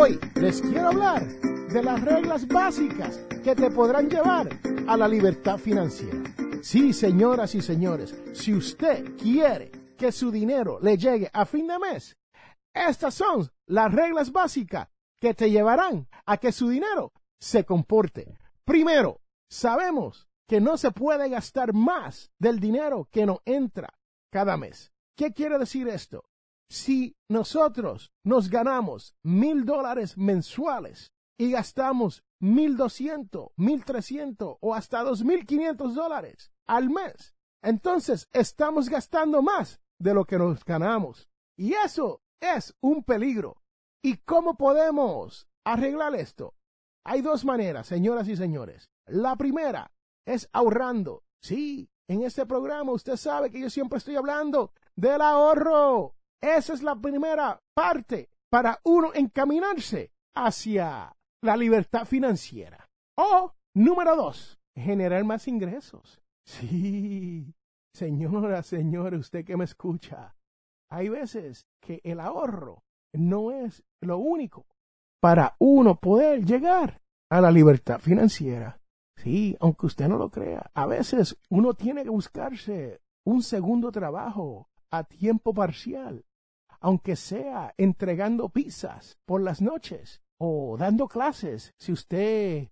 Hoy les quiero hablar de las reglas básicas que te podrán llevar a la libertad financiera. Sí, señoras y señores, si usted quiere que su dinero le llegue a fin de mes, estas son las reglas básicas que te llevarán a que su dinero se comporte. Primero, sabemos que no se puede gastar más del dinero que no entra cada mes. ¿Qué quiere decir esto? Si nosotros nos ganamos mil dólares mensuales y gastamos mil doscientos, mil trescientos o hasta dos mil quinientos dólares al mes, entonces estamos gastando más de lo que nos ganamos. Y eso es un peligro. ¿Y cómo podemos arreglar esto? Hay dos maneras, señoras y señores. La primera es ahorrando. Sí, en este programa usted sabe que yo siempre estoy hablando del ahorro. Esa es la primera parte para uno encaminarse hacia la libertad financiera. O, número dos, generar más ingresos. Sí, señora, señor, usted que me escucha, hay veces que el ahorro no es lo único para uno poder llegar a la libertad financiera. Sí, aunque usted no lo crea, a veces uno tiene que buscarse un segundo trabajo a tiempo parcial, aunque sea entregando pizzas por las noches o dando clases. Si usted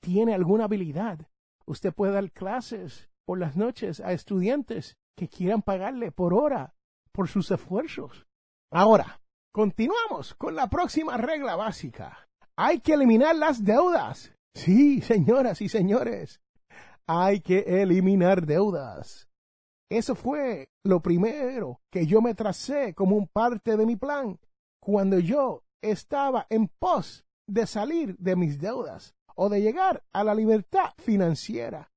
tiene alguna habilidad, usted puede dar clases por las noches a estudiantes que quieran pagarle por hora por sus esfuerzos. Ahora, continuamos con la próxima regla básica. Hay que eliminar las deudas. Sí, señoras y señores, hay que eliminar deudas. Eso fue lo primero que yo me tracé como un parte de mi plan cuando yo estaba en pos de salir de mis deudas o de llegar a la libertad financiera.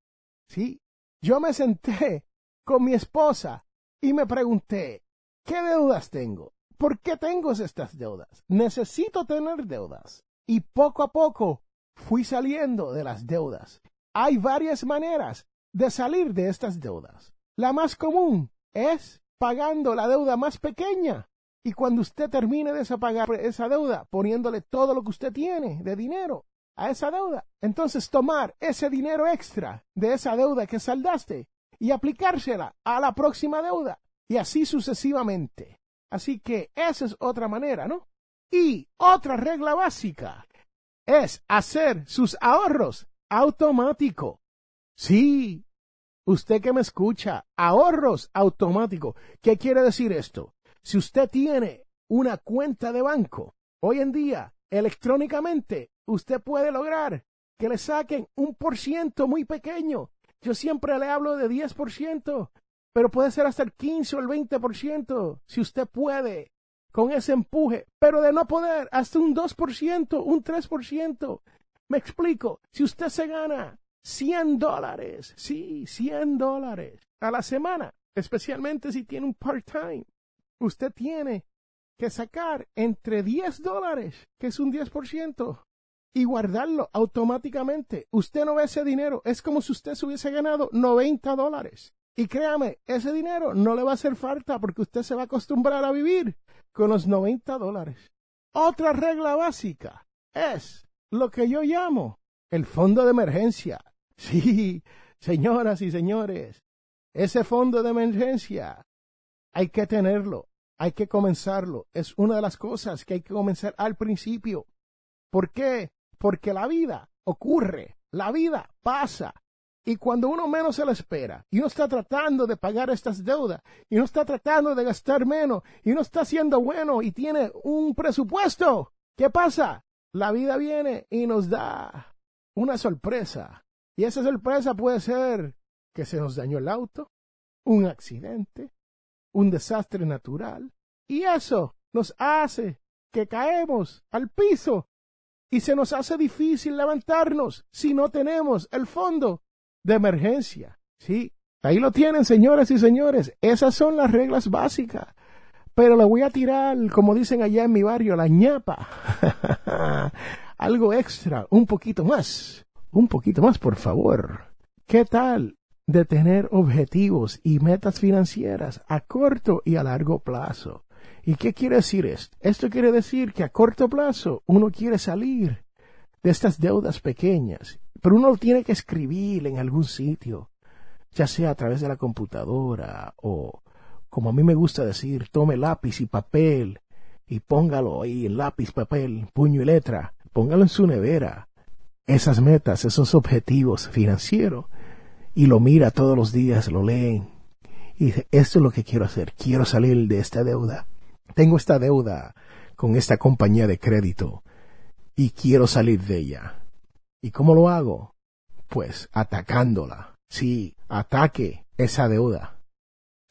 Sí, yo me senté con mi esposa y me pregunté, ¿qué deudas tengo? ¿Por qué tengo estas deudas? Necesito tener deudas. Y poco a poco fui saliendo de las deudas. Hay varias maneras de salir de estas deudas. La más común es pagando la deuda más pequeña. Y cuando usted termine de pagar esa deuda, poniéndole todo lo que usted tiene de dinero a esa deuda, entonces tomar ese dinero extra de esa deuda que saldaste y aplicársela a la próxima deuda y así sucesivamente. Así que esa es otra manera, ¿no? Y otra regla básica es hacer sus ahorros automático. Sí, usted que me escucha, ahorros automático. ¿Qué quiere decir esto? Si usted tiene una cuenta de banco, hoy en día, electrónicamente, usted puede lograr que le saquen un por ciento muy pequeño. Yo siempre le hablo de 10%, pero puede ser hasta el 15 o el 20%, si usted puede con ese empuje, pero de no poder, hasta un 2%, un 3%. Me explico, si usted se gana 100 dólares, sí, 100 dólares a la semana, especialmente si tiene un part-time, usted tiene que sacar entre 10 dólares, que es un 10%, y guardarlo automáticamente. Usted no ve ese dinero, es como si usted se hubiese ganado 90 dólares. Y créame, ese dinero no le va a hacer falta porque usted se va a acostumbrar a vivir con los 90 dólares. Otra regla básica es lo que yo llamo el fondo de emergencia. Sí, señoras y señores, ese fondo de emergencia hay que tenerlo, hay que comenzarlo. Es una de las cosas que hay que comenzar al principio. ¿Por qué? porque la vida ocurre, la vida pasa. Y cuando uno menos se lo espera, y uno está tratando de pagar estas deudas, y uno está tratando de gastar menos, y uno está siendo bueno y tiene un presupuesto, ¿qué pasa? La vida viene y nos da una sorpresa. Y esa sorpresa puede ser que se nos dañó el auto, un accidente, un desastre natural, y eso nos hace que caemos al piso y se nos hace difícil levantarnos si no tenemos el fondo de emergencia. Sí, ahí lo tienen, señoras y señores. Esas son las reglas básicas. Pero le voy a tirar, como dicen allá en mi barrio, la ñapa. Algo extra, un poquito más. Un poquito más, por favor. ¿Qué tal de tener objetivos y metas financieras a corto y a largo plazo? ¿Y qué quiere decir esto? Esto quiere decir que a corto plazo uno quiere salir de estas deudas pequeñas, pero uno tiene que escribir en algún sitio, ya sea a través de la computadora o, como a mí me gusta decir, tome lápiz y papel y póngalo ahí lápiz, papel, puño y letra, póngalo en su nevera, esas metas, esos objetivos financieros, y lo mira todos los días, lo leen, y dice, esto es lo que quiero hacer, quiero salir de esta deuda tengo esta deuda con esta compañía de crédito y quiero salir de ella. ¿Y cómo lo hago? Pues atacándola. Sí, ataque esa deuda.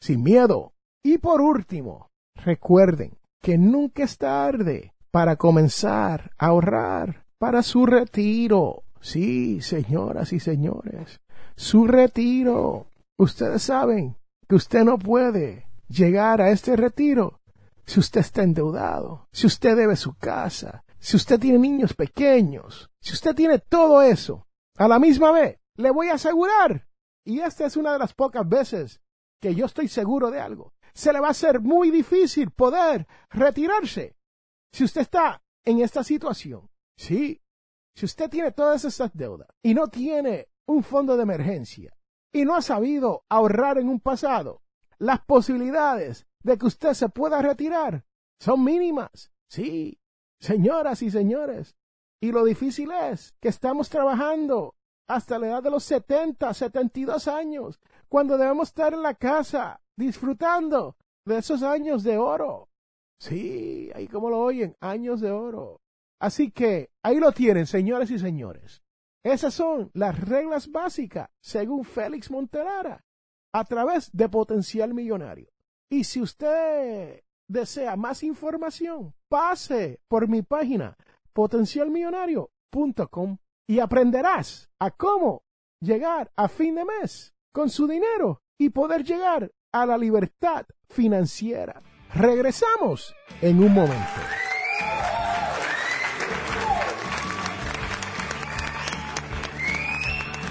Sin miedo. Y por último, recuerden que nunca es tarde para comenzar a ahorrar para su retiro. Sí, señoras y señores, su retiro. Ustedes saben que usted no puede llegar a este retiro si usted está endeudado, si usted debe su casa, si usted tiene niños pequeños, si usted tiene todo eso, a la misma vez, le voy a asegurar, y esta es una de las pocas veces que yo estoy seguro de algo, se le va a hacer muy difícil poder retirarse si usted está en esta situación. Sí, si usted tiene todas esas deudas y no tiene un fondo de emergencia y no ha sabido ahorrar en un pasado, las posibilidades de que usted se pueda retirar son mínimas. Sí, señoras y señores. Y lo difícil es que estamos trabajando hasta la edad de los 70, 72 años, cuando debemos estar en la casa disfrutando de esos años de oro. Sí, ahí como lo oyen, años de oro. Así que ahí lo tienen, señores y señores. Esas son las reglas básicas, según Félix Montelara, a través de Potencial Millonario. Y si usted desea más información, pase por mi página potencialmillonario.com y aprenderás a cómo llegar a fin de mes con su dinero y poder llegar a la libertad financiera. Regresamos en un momento.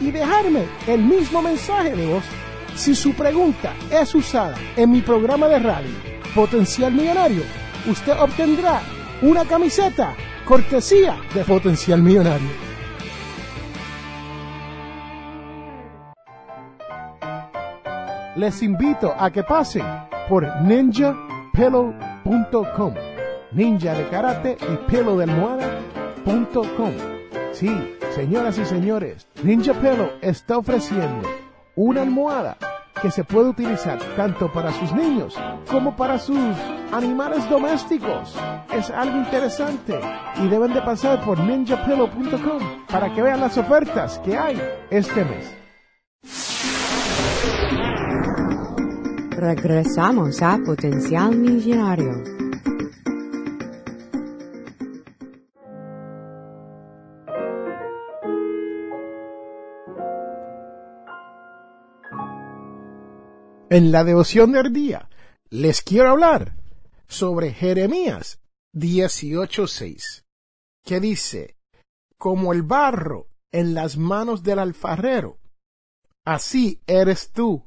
y dejarme el mismo mensaje de voz. Si su pregunta es usada en mi programa de radio Potencial Millonario, usted obtendrá una camiseta cortesía de Potencial Millonario. Les invito a que pasen por ninjapillow.com. Ninja de karate y pelo de almohada.com. Sí, señoras y señores, Ninja Pillow está ofreciendo una almohada que se puede utilizar tanto para sus niños como para sus animales domésticos. Es algo interesante y deben de pasar por ninjapillow.com para que vean las ofertas que hay este mes. Regresamos a Potencial Millonario. En la devoción del día les quiero hablar sobre Jeremías 18:6, que dice, como el barro en las manos del alfarero, así eres tú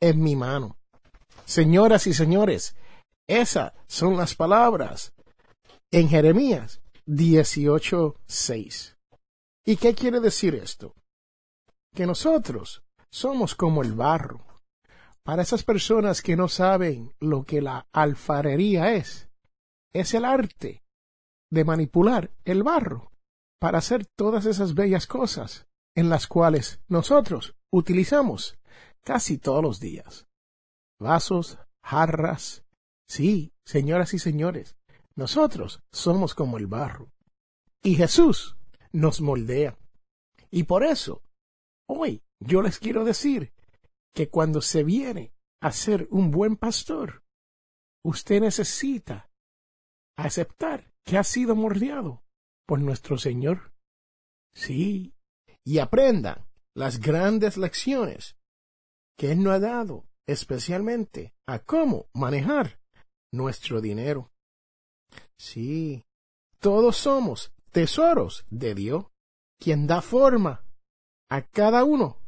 en mi mano. Señoras y señores, esas son las palabras en Jeremías 18:6. ¿Y qué quiere decir esto? Que nosotros somos como el barro. Para esas personas que no saben lo que la alfarería es, es el arte de manipular el barro para hacer todas esas bellas cosas en las cuales nosotros utilizamos casi todos los días. Vasos, jarras. Sí, señoras y señores, nosotros somos como el barro. Y Jesús nos moldea. Y por eso, hoy yo les quiero decir que cuando se viene a ser un buen pastor, usted necesita aceptar que ha sido mordeado por nuestro Señor. Sí, y aprenda las grandes lecciones que Él nos ha dado, especialmente a cómo manejar nuestro dinero. Sí, todos somos tesoros de Dios, quien da forma a cada uno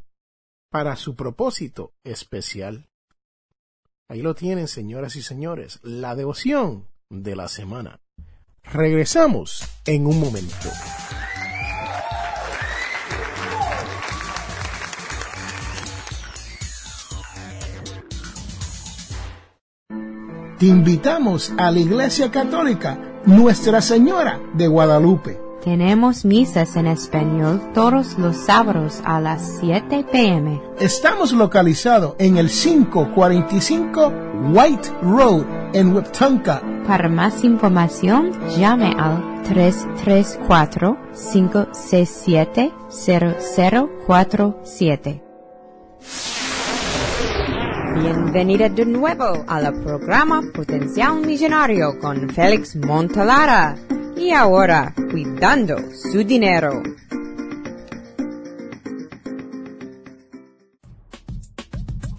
para su propósito especial. Ahí lo tienen, señoras y señores, la devoción de la semana. Regresamos en un momento. Te invitamos a la Iglesia Católica Nuestra Señora de Guadalupe. Tenemos misas en español todos los sábados a las 7 pm. Estamos localizados en el 545 White Road en Wiptonka. Para más información, llame al 334-567-0047. Bienvenida de nuevo al programa Potencial Millonario con Félix Montalara. Y ahora, cuidando su dinero.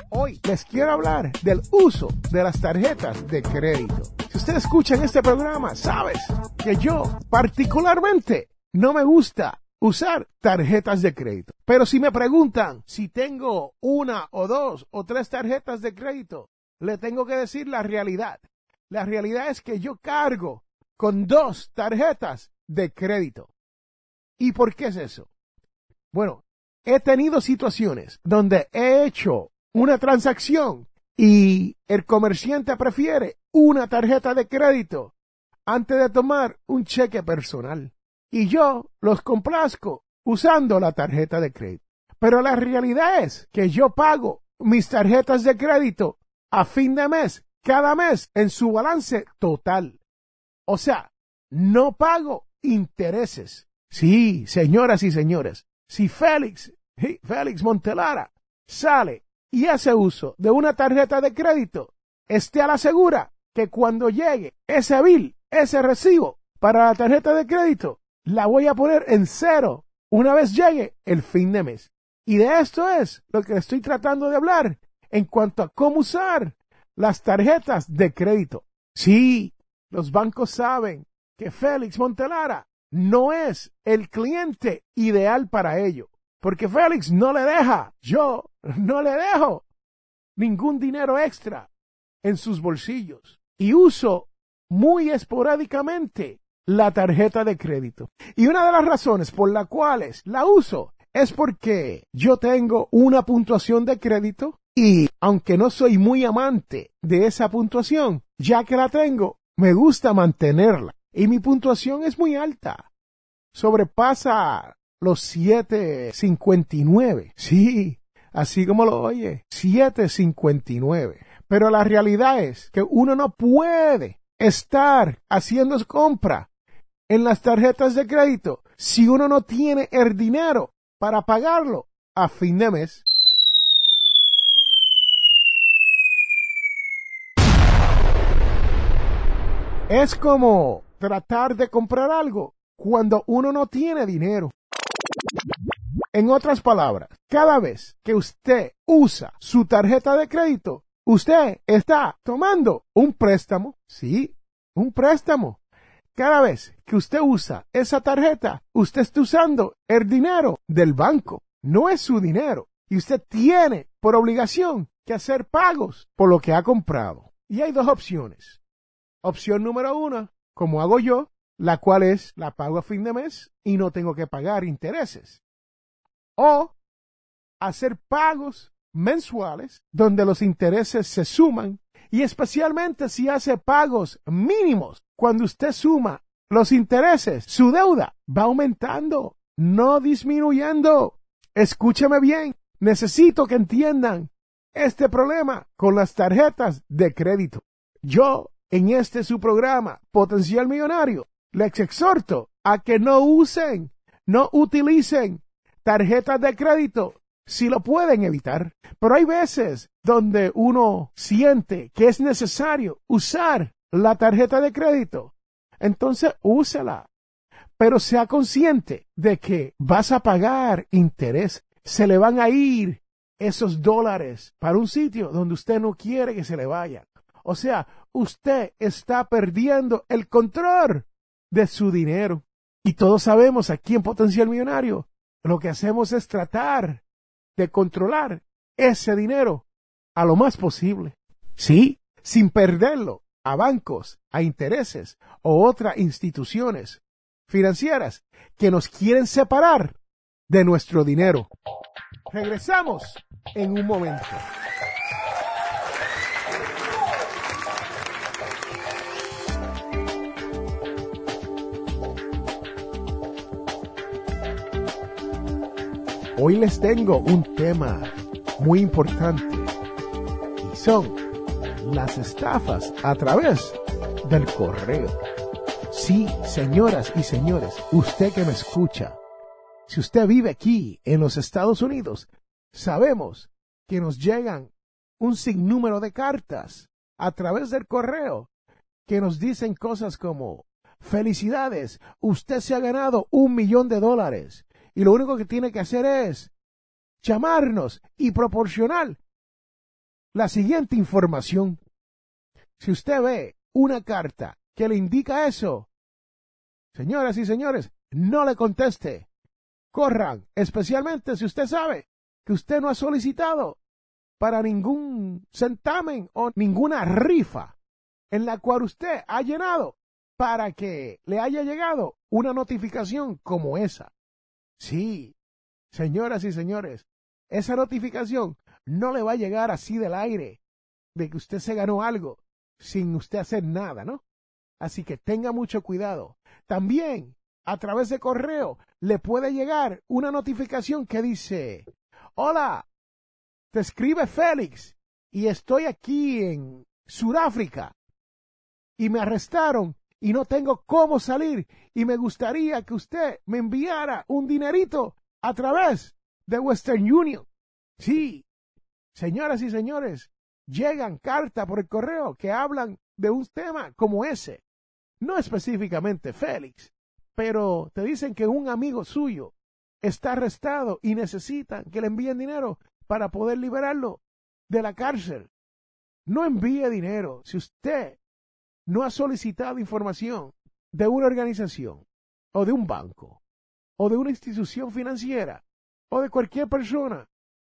Hoy les quiero hablar del uso de las tarjetas de crédito. Si usted escucha en este programa, sabes que yo particularmente no me gusta usar tarjetas de crédito. Pero si me preguntan si tengo una o dos o tres tarjetas de crédito, le tengo que decir la realidad. La realidad es que yo cargo con dos tarjetas de crédito. ¿Y por qué es eso? Bueno, he tenido situaciones donde he hecho una transacción y el comerciante prefiere una tarjeta de crédito antes de tomar un cheque personal. Y yo los complazco usando la tarjeta de crédito. Pero la realidad es que yo pago mis tarjetas de crédito a fin de mes, cada mes, en su balance total. O sea, no pago intereses. Sí, señoras y señores, si Félix, Félix Montelara sale y hace uso de una tarjeta de crédito, esté a la segura que cuando llegue ese bill, ese recibo para la tarjeta de crédito, la voy a poner en cero una vez llegue el fin de mes. Y de esto es lo que estoy tratando de hablar en cuanto a cómo usar las tarjetas de crédito. Sí, los bancos saben que Félix Montelara no es el cliente ideal para ello, porque Félix no le deja, yo no le dejo ningún dinero extra en sus bolsillos y uso muy esporádicamente la tarjeta de crédito. Y una de las razones por las cuales la uso es porque yo tengo una puntuación de crédito y aunque no soy muy amante de esa puntuación, ya que la tengo, me gusta mantenerla. Y mi puntuación es muy alta. Sobrepasa los 759. Sí, así como lo oye, 759. Pero la realidad es que uno no puede estar haciendo compra en las tarjetas de crédito si uno no tiene el dinero para pagarlo a fin de mes. Es como tratar de comprar algo cuando uno no tiene dinero. En otras palabras, cada vez que usted usa su tarjeta de crédito, usted está tomando un préstamo, sí, un préstamo cada vez que usted usa esa tarjeta, usted está usando el dinero del banco, no es su dinero. Y usted tiene por obligación que hacer pagos por lo que ha comprado. Y hay dos opciones. Opción número uno, como hago yo, la cual es la pago a fin de mes y no tengo que pagar intereses. O hacer pagos mensuales donde los intereses se suman y especialmente si hace pagos mínimos. Cuando usted suma los intereses, su deuda va aumentando, no disminuyendo. Escúcheme bien, necesito que entiendan este problema con las tarjetas de crédito. Yo, en este su programa, Potencial Millonario, les exhorto a que no usen, no utilicen tarjetas de crédito si lo pueden evitar. Pero hay veces donde uno siente que es necesario usar la tarjeta de crédito. Entonces úsela. Pero sea consciente de que vas a pagar interés. Se le van a ir esos dólares para un sitio donde usted no quiere que se le vayan. O sea, usted está perdiendo el control de su dinero. Y todos sabemos aquí en Potencial Millonario, lo que hacemos es tratar de controlar ese dinero a lo más posible. Sí, sin perderlo a bancos, a intereses o otras instituciones financieras que nos quieren separar de nuestro dinero. Regresamos en un momento. Hoy les tengo un tema muy importante y son las estafas a través del correo. Sí, señoras y señores, usted que me escucha, si usted vive aquí en los Estados Unidos, sabemos que nos llegan un sinnúmero de cartas a través del correo que nos dicen cosas como felicidades, usted se ha ganado un millón de dólares y lo único que tiene que hacer es llamarnos y proporcionar la siguiente información. Si usted ve una carta que le indica eso, señoras y señores, no le conteste. Corran, especialmente si usted sabe que usted no ha solicitado para ningún centamen o ninguna rifa en la cual usted ha llenado para que le haya llegado una notificación como esa. Sí, señoras y señores, esa notificación no le va a llegar así del aire de que usted se ganó algo sin usted hacer nada, ¿no? Así que tenga mucho cuidado. También a través de correo le puede llegar una notificación que dice, hola, te escribe Félix y estoy aquí en Sudáfrica y me arrestaron y no tengo cómo salir y me gustaría que usted me enviara un dinerito a través de Western Union. Sí, señoras y señores, llegan cartas por el correo que hablan de un tema como ese. No específicamente Félix, pero te dicen que un amigo suyo está arrestado y necesitan que le envíen dinero para poder liberarlo de la cárcel. No envíe dinero. Si usted no ha solicitado información de una organización o de un banco o de una institución financiera o de cualquier persona,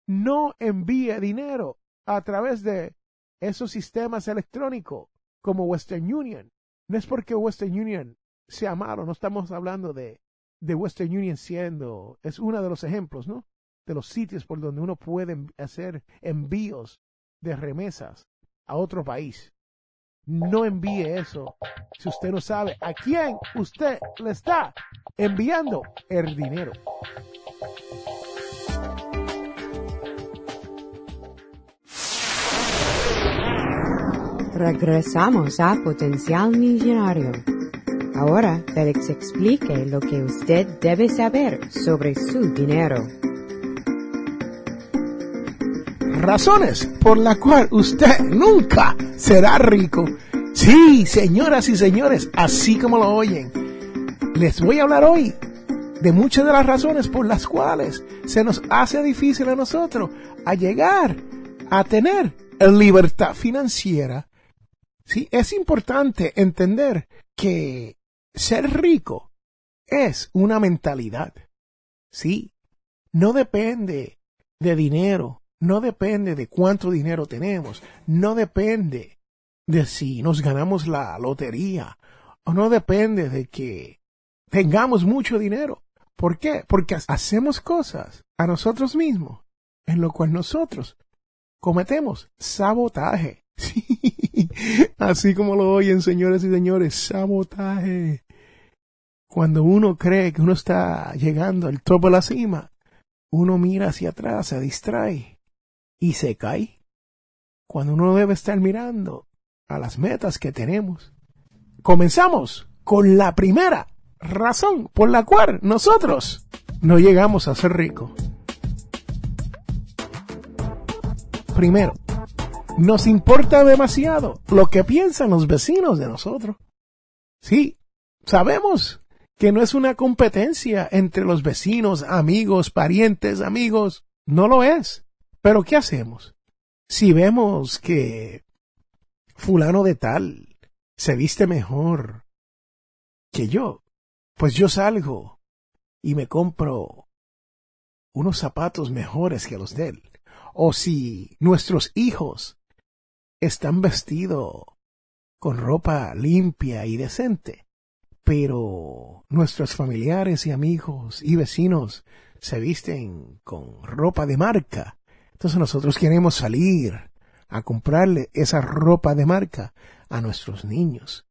no envíe dinero a través de esos sistemas electrónicos como Western Union. No es porque Western Union sea malo, no estamos hablando de, de Western Union siendo, es uno de los ejemplos, ¿no? De los sitios por donde uno puede hacer envíos de remesas a otro país. No envíe eso si usted no sabe a quién usted le está enviando el dinero. Regresamos a Potencial Millonario. Ahora Félix explique lo que usted debe saber sobre su dinero. Razones por la cual usted nunca será rico. Sí, señoras y señores, así como lo oyen, les voy a hablar hoy de muchas de las razones por las cuales se nos hace difícil a nosotros a llegar a tener libertad financiera. Sí, es importante entender que ser rico es una mentalidad. Sí, no depende de dinero, no depende de cuánto dinero tenemos, no depende de si nos ganamos la lotería, o no depende de que tengamos mucho dinero. ¿Por qué? Porque hacemos cosas a nosotros mismos en lo cual nosotros cometemos sabotaje. Sí, así como lo oyen, señores y señores, sabotaje. Cuando uno cree que uno está llegando al topo de la cima, uno mira hacia atrás, se distrae y se cae. Cuando uno debe estar mirando a las metas que tenemos. Comenzamos con la primera razón por la cual nosotros no llegamos a ser ricos. Primero, nos importa demasiado lo que piensan los vecinos de nosotros. Sí, sabemos que no es una competencia entre los vecinos, amigos, parientes, amigos. No lo es. Pero ¿qué hacemos? Si vemos que fulano de tal se viste mejor que yo, pues yo salgo y me compro unos zapatos mejores que los de él. O si nuestros hijos están vestidos con ropa limpia y decente, pero nuestros familiares y amigos y vecinos se visten con ropa de marca. Entonces nosotros queremos salir a comprarle esa ropa de marca a nuestros niños.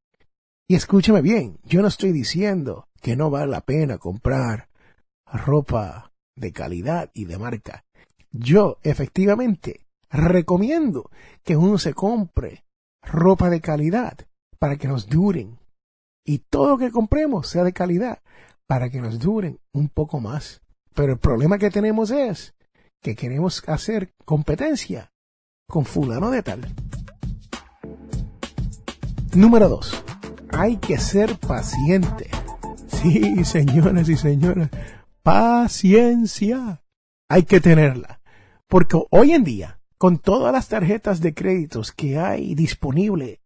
Y escúchame bien, yo no estoy diciendo que no vale la pena comprar ropa de calidad y de marca. Yo efectivamente recomiendo que uno se compre ropa de calidad para que nos duren. Y todo lo que compremos sea de calidad para que nos duren un poco más. Pero el problema que tenemos es que queremos hacer competencia con fulano de tal. Número dos, hay que ser paciente. Sí, señoras y señores, paciencia. Hay que tenerla. Porque hoy en día, con todas las tarjetas de créditos que hay disponible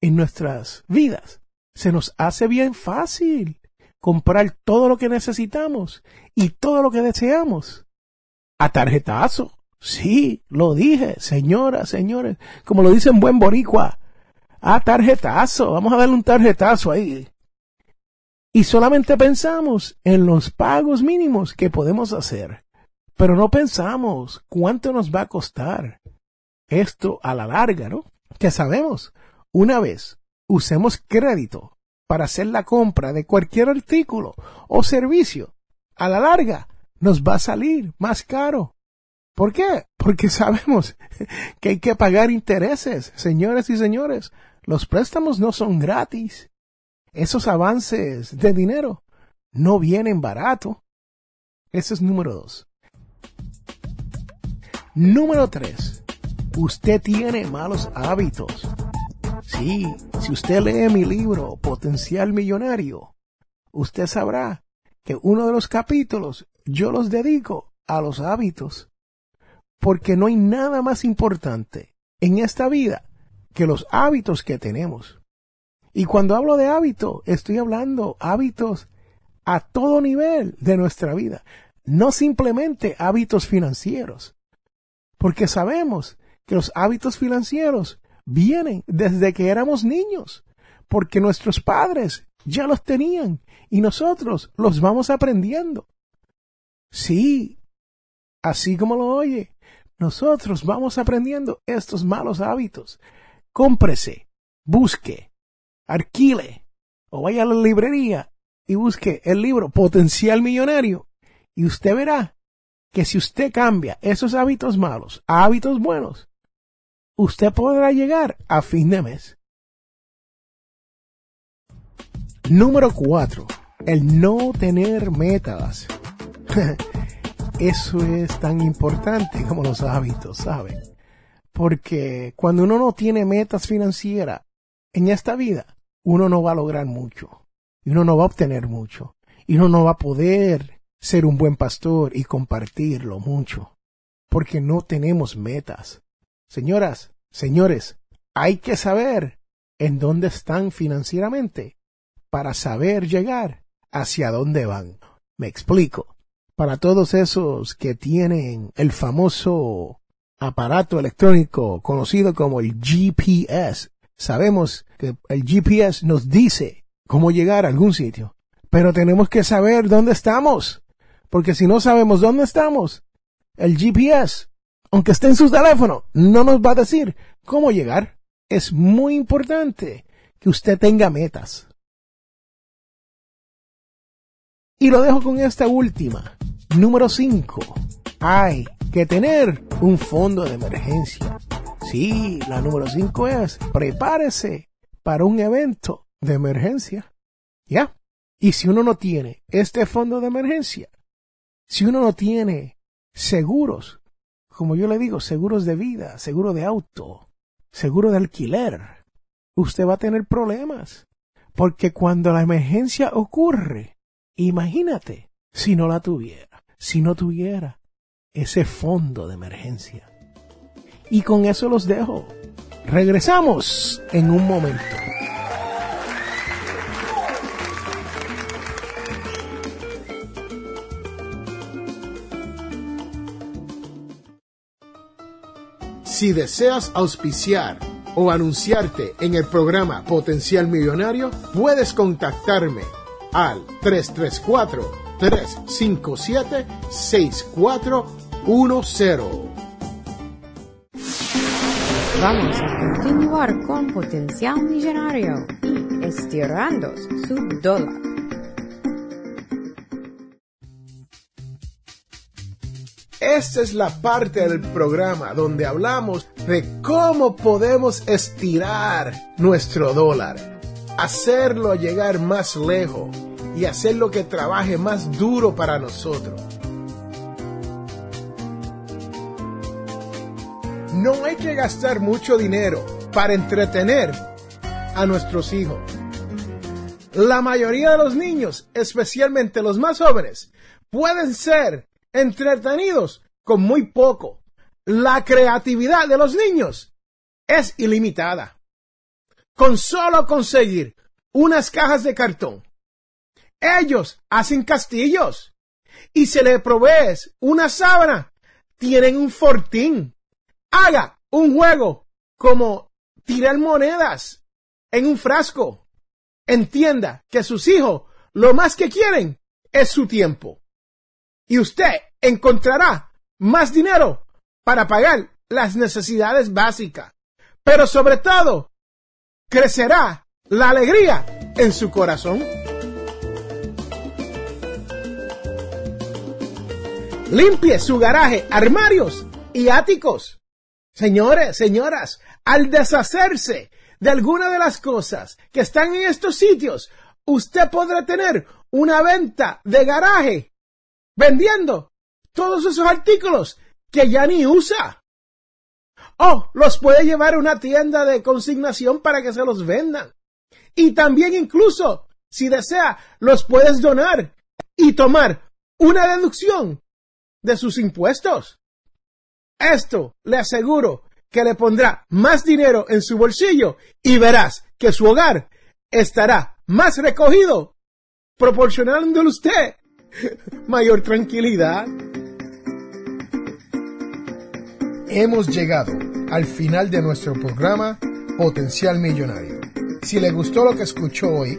en nuestras vidas, se nos hace bien fácil comprar todo lo que necesitamos y todo lo que deseamos a tarjetazo. Sí, lo dije, señoras, señores, como lo dicen buen boricua, a tarjetazo, vamos a darle un tarjetazo ahí. Y solamente pensamos en los pagos mínimos que podemos hacer, pero no pensamos cuánto nos va a costar esto a la larga, ¿no? Que sabemos, una vez usemos crédito para hacer la compra de cualquier artículo o servicio, a la larga nos va a salir más caro. ¿Por qué? Porque sabemos que hay que pagar intereses, señores y señores. Los préstamos no son gratis. Esos avances de dinero no vienen barato. Ese es número dos. Número tres. Usted tiene malos hábitos. Sí, si usted lee mi libro Potencial Millonario, usted sabrá que uno de los capítulos yo los dedico a los hábitos, porque no hay nada más importante en esta vida que los hábitos que tenemos. Y cuando hablo de hábitos, estoy hablando hábitos a todo nivel de nuestra vida, no simplemente hábitos financieros, porque sabemos que los hábitos financieros vienen desde que éramos niños, porque nuestros padres ya los tenían y nosotros los vamos aprendiendo. Sí, así como lo oye, nosotros vamos aprendiendo estos malos hábitos. Cómprese, busque, alquile o vaya a la librería y busque el libro Potencial Millonario y usted verá que si usted cambia esos hábitos malos a hábitos buenos, usted podrá llegar a fin de mes. Número 4. El no tener metas. Eso es tan importante como los hábitos, ¿saben? Porque cuando uno no tiene metas financieras en esta vida, uno no va a lograr mucho. Y uno no va a obtener mucho. Y uno no va a poder ser un buen pastor y compartirlo mucho. Porque no tenemos metas. Señoras, señores, hay que saber en dónde están financieramente para saber llegar hacia dónde van. Me explico. Para todos esos que tienen el famoso aparato electrónico conocido como el GPS, sabemos que el GPS nos dice cómo llegar a algún sitio, pero tenemos que saber dónde estamos, porque si no sabemos dónde estamos, el GPS, aunque esté en su teléfono, no nos va a decir cómo llegar. Es muy importante que usted tenga metas. Y lo dejo con esta última. Número 5. Hay que tener un fondo de emergencia. Sí, la número 5 es prepárese para un evento de emergencia. ¿Ya? Y si uno no tiene este fondo de emergencia, si uno no tiene seguros, como yo le digo, seguros de vida, seguro de auto, seguro de alquiler, usted va a tener problemas. Porque cuando la emergencia ocurre, Imagínate si no la tuviera, si no tuviera ese fondo de emergencia. Y con eso los dejo. Regresamos en un momento. Si deseas auspiciar o anunciarte en el programa Potencial Millonario, puedes contactarme al 334-357-6410. Vamos a continuar con Potencial Millonario y estirando su dólar. Esta es la parte del programa donde hablamos de cómo podemos estirar nuestro dólar hacerlo llegar más lejos y hacerlo que trabaje más duro para nosotros. No hay que gastar mucho dinero para entretener a nuestros hijos. La mayoría de los niños, especialmente los más jóvenes, pueden ser entretenidos con muy poco. La creatividad de los niños es ilimitada con solo conseguir unas cajas de cartón. Ellos hacen castillos y se le provees una sábana, tienen un fortín. Haga un juego como tirar monedas en un frasco. Entienda que sus hijos lo más que quieren es su tiempo. Y usted encontrará más dinero para pagar las necesidades básicas. Pero sobre todo, crecerá la alegría en su corazón. Limpie su garaje, armarios y áticos. Señores, señoras, al deshacerse de alguna de las cosas que están en estos sitios, usted podrá tener una venta de garaje vendiendo todos esos artículos que ya ni usa. Oh, los puede llevar a una tienda de consignación para que se los vendan. Y también incluso, si desea, los puedes donar y tomar una deducción de sus impuestos. Esto le aseguro que le pondrá más dinero en su bolsillo y verás que su hogar estará más recogido, proporcionándole usted mayor tranquilidad. Hemos llegado al final de nuestro programa Potencial Millonario. Si le gustó lo que escuchó hoy,